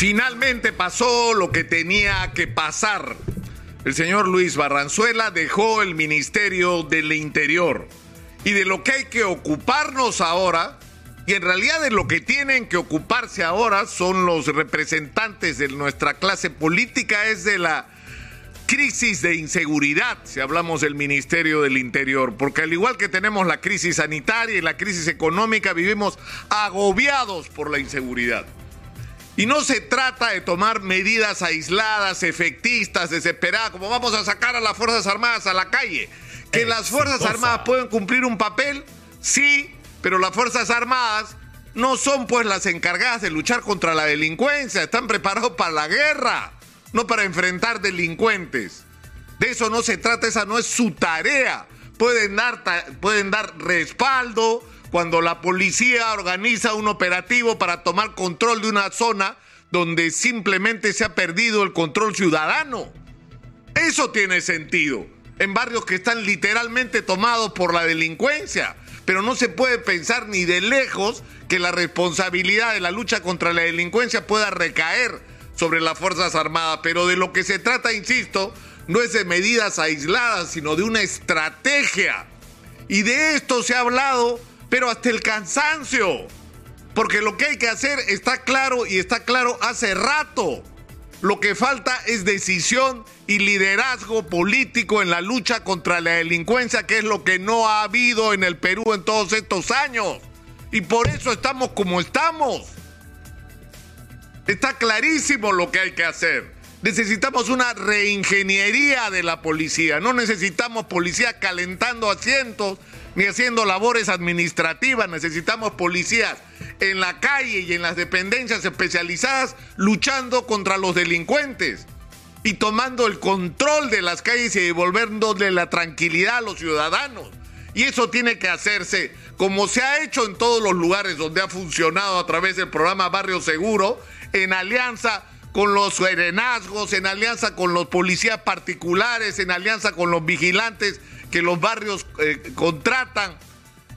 Finalmente pasó lo que tenía que pasar. El señor Luis Barranzuela dejó el Ministerio del Interior. Y de lo que hay que ocuparnos ahora, y en realidad de lo que tienen que ocuparse ahora son los representantes de nuestra clase política, es de la crisis de inseguridad, si hablamos del Ministerio del Interior, porque al igual que tenemos la crisis sanitaria y la crisis económica, vivimos agobiados por la inseguridad. Y no se trata de tomar medidas aisladas, efectistas, desesperadas, como vamos a sacar a las Fuerzas Armadas a la calle. Que las Fuerzas Armadas pueden cumplir un papel, sí, pero las Fuerzas Armadas no son pues las encargadas de luchar contra la delincuencia, están preparados para la guerra, no para enfrentar delincuentes. De eso no se trata, esa no es su tarea. Pueden dar, pueden dar respaldo, cuando la policía organiza un operativo para tomar control de una zona donde simplemente se ha perdido el control ciudadano. Eso tiene sentido. En barrios que están literalmente tomados por la delincuencia. Pero no se puede pensar ni de lejos que la responsabilidad de la lucha contra la delincuencia pueda recaer sobre las Fuerzas Armadas. Pero de lo que se trata, insisto, no es de medidas aisladas, sino de una estrategia. Y de esto se ha hablado pero hasta el cansancio. Porque lo que hay que hacer está claro y está claro hace rato. Lo que falta es decisión y liderazgo político en la lucha contra la delincuencia, que es lo que no ha habido en el Perú en todos estos años. Y por eso estamos como estamos. Está clarísimo lo que hay que hacer. Necesitamos una reingeniería de la policía. No necesitamos policía calentando asientos ni haciendo labores administrativas. Necesitamos policías en la calle y en las dependencias especializadas luchando contra los delincuentes y tomando el control de las calles y devolviéndole la tranquilidad a los ciudadanos. Y eso tiene que hacerse como se ha hecho en todos los lugares donde ha funcionado a través del programa Barrio Seguro, en alianza con los serenazgos, en alianza con los policías particulares, en alianza con los vigilantes que los barrios eh, contratan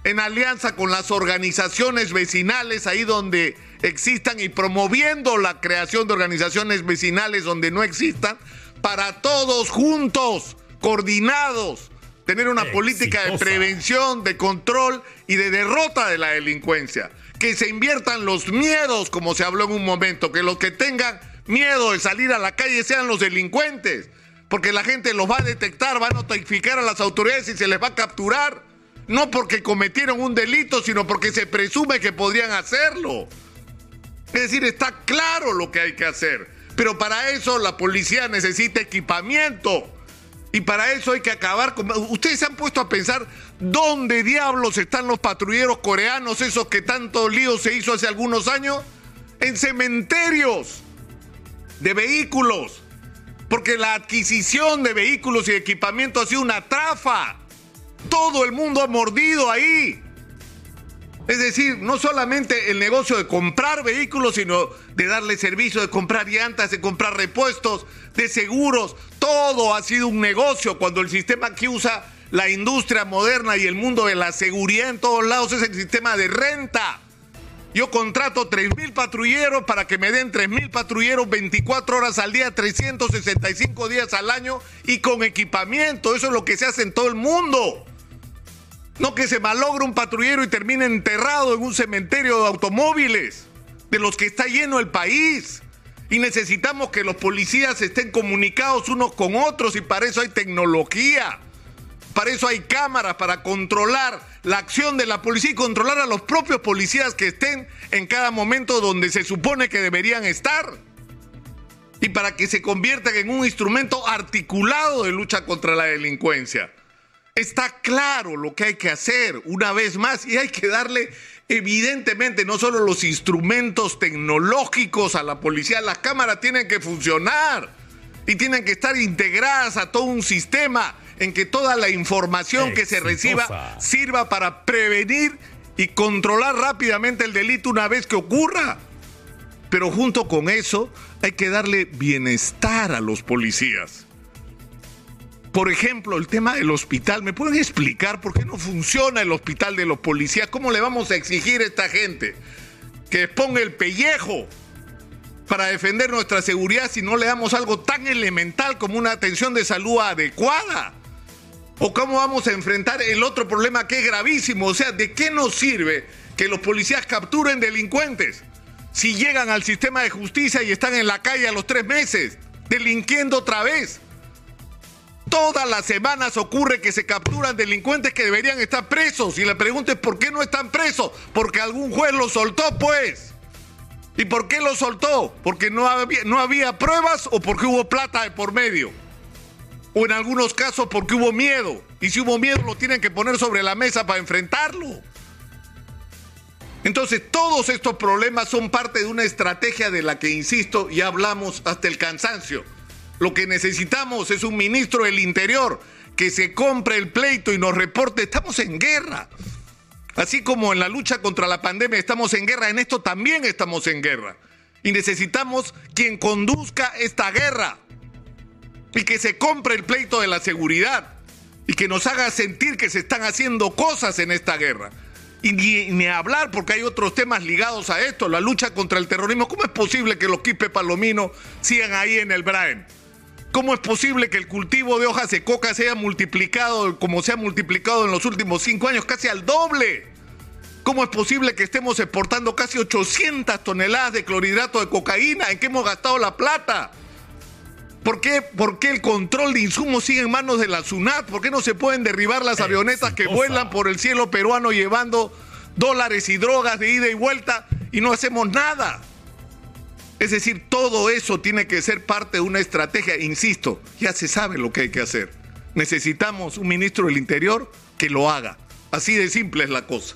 en alianza con las organizaciones vecinales, ahí donde existan y promoviendo la creación de organizaciones vecinales donde no existan, para todos juntos, coordinados, tener una política de prevención, de control y de derrota de la delincuencia. Que se inviertan los miedos, como se habló en un momento, que los que tengan miedo de salir a la calle sean los delincuentes porque la gente los va a detectar, va a notificar a las autoridades y se les va a capturar. No porque cometieron un delito, sino porque se presume que podrían hacerlo. Es decir, está claro lo que hay que hacer. Pero para eso la policía necesita equipamiento. Y para eso hay que acabar. Ustedes se han puesto a pensar dónde diablos están los patrulleros coreanos, esos que tanto lío se hizo hace algunos años. En cementerios de vehículos porque la adquisición de vehículos y equipamiento ha sido una trafa. Todo el mundo ha mordido ahí. Es decir, no solamente el negocio de comprar vehículos, sino de darle servicio, de comprar llantas, de comprar repuestos, de seguros. Todo ha sido un negocio cuando el sistema que usa la industria moderna y el mundo de la seguridad en todos lados es el sistema de renta. Yo contrato 3.000 patrulleros para que me den 3.000 patrulleros 24 horas al día, 365 días al año y con equipamiento. Eso es lo que se hace en todo el mundo. No que se malogre un patrullero y termine enterrado en un cementerio de automóviles, de los que está lleno el país. Y necesitamos que los policías estén comunicados unos con otros y para eso hay tecnología. Para eso hay cámaras, para controlar la acción de la policía y controlar a los propios policías que estén en cada momento donde se supone que deberían estar. Y para que se conviertan en un instrumento articulado de lucha contra la delincuencia. Está claro lo que hay que hacer una vez más y hay que darle evidentemente no solo los instrumentos tecnológicos a la policía, las cámaras tienen que funcionar y tienen que estar integradas a todo un sistema en que toda la información que se reciba sirva para prevenir y controlar rápidamente el delito una vez que ocurra. Pero junto con eso hay que darle bienestar a los policías. Por ejemplo, el tema del hospital. ¿Me pueden explicar por qué no funciona el hospital de los policías? ¿Cómo le vamos a exigir a esta gente que ponga el pellejo para defender nuestra seguridad si no le damos algo tan elemental como una atención de salud adecuada? ¿O cómo vamos a enfrentar el otro problema que es gravísimo? O sea, ¿de qué nos sirve que los policías capturen delincuentes si llegan al sistema de justicia y están en la calle a los tres meses, delinquiendo otra vez? Todas las semanas ocurre que se capturan delincuentes que deberían estar presos. Y la pregunta es por qué no están presos. Porque algún juez los soltó, pues. ¿Y por qué los soltó? Porque no había, no había pruebas o porque hubo plata de por medio. O en algunos casos porque hubo miedo. Y si hubo miedo lo tienen que poner sobre la mesa para enfrentarlo. Entonces todos estos problemas son parte de una estrategia de la que, insisto, ya hablamos hasta el cansancio lo que necesitamos es un ministro del Interior que se compre el pleito y nos reporte. Estamos en guerra. Así como en la lucha contra la pandemia estamos en guerra, en esto también estamos en guerra. Y necesitamos quien conduzca esta guerra y que se compre el pleito de la seguridad y que nos haga sentir que se están haciendo cosas en esta guerra. Y ni, hablar, porque hay otros temas ligados a esto, la lucha contra el terrorismo. ¿Cómo es posible que los Quipe Palomino sigan ahí en el Braen? ¿Cómo es posible que el cultivo de hojas de coca se haya multiplicado como se ha multiplicado en los últimos cinco años, casi al doble? ¿Cómo es posible que estemos exportando casi 800 toneladas de clorhidrato de cocaína? ¿En qué hemos gastado la plata? ¿Por qué, ¿Por qué, el control de insumos sigue en manos de la SUNAT? ¿Por qué no se pueden derribar las avionetas que vuelan por el cielo peruano llevando dólares y drogas de ida y vuelta y no hacemos nada? Es decir, todo eso tiene que ser parte de una estrategia. Insisto, ya se sabe lo que hay que hacer. Necesitamos un ministro del Interior que lo haga. Así de simple es la cosa.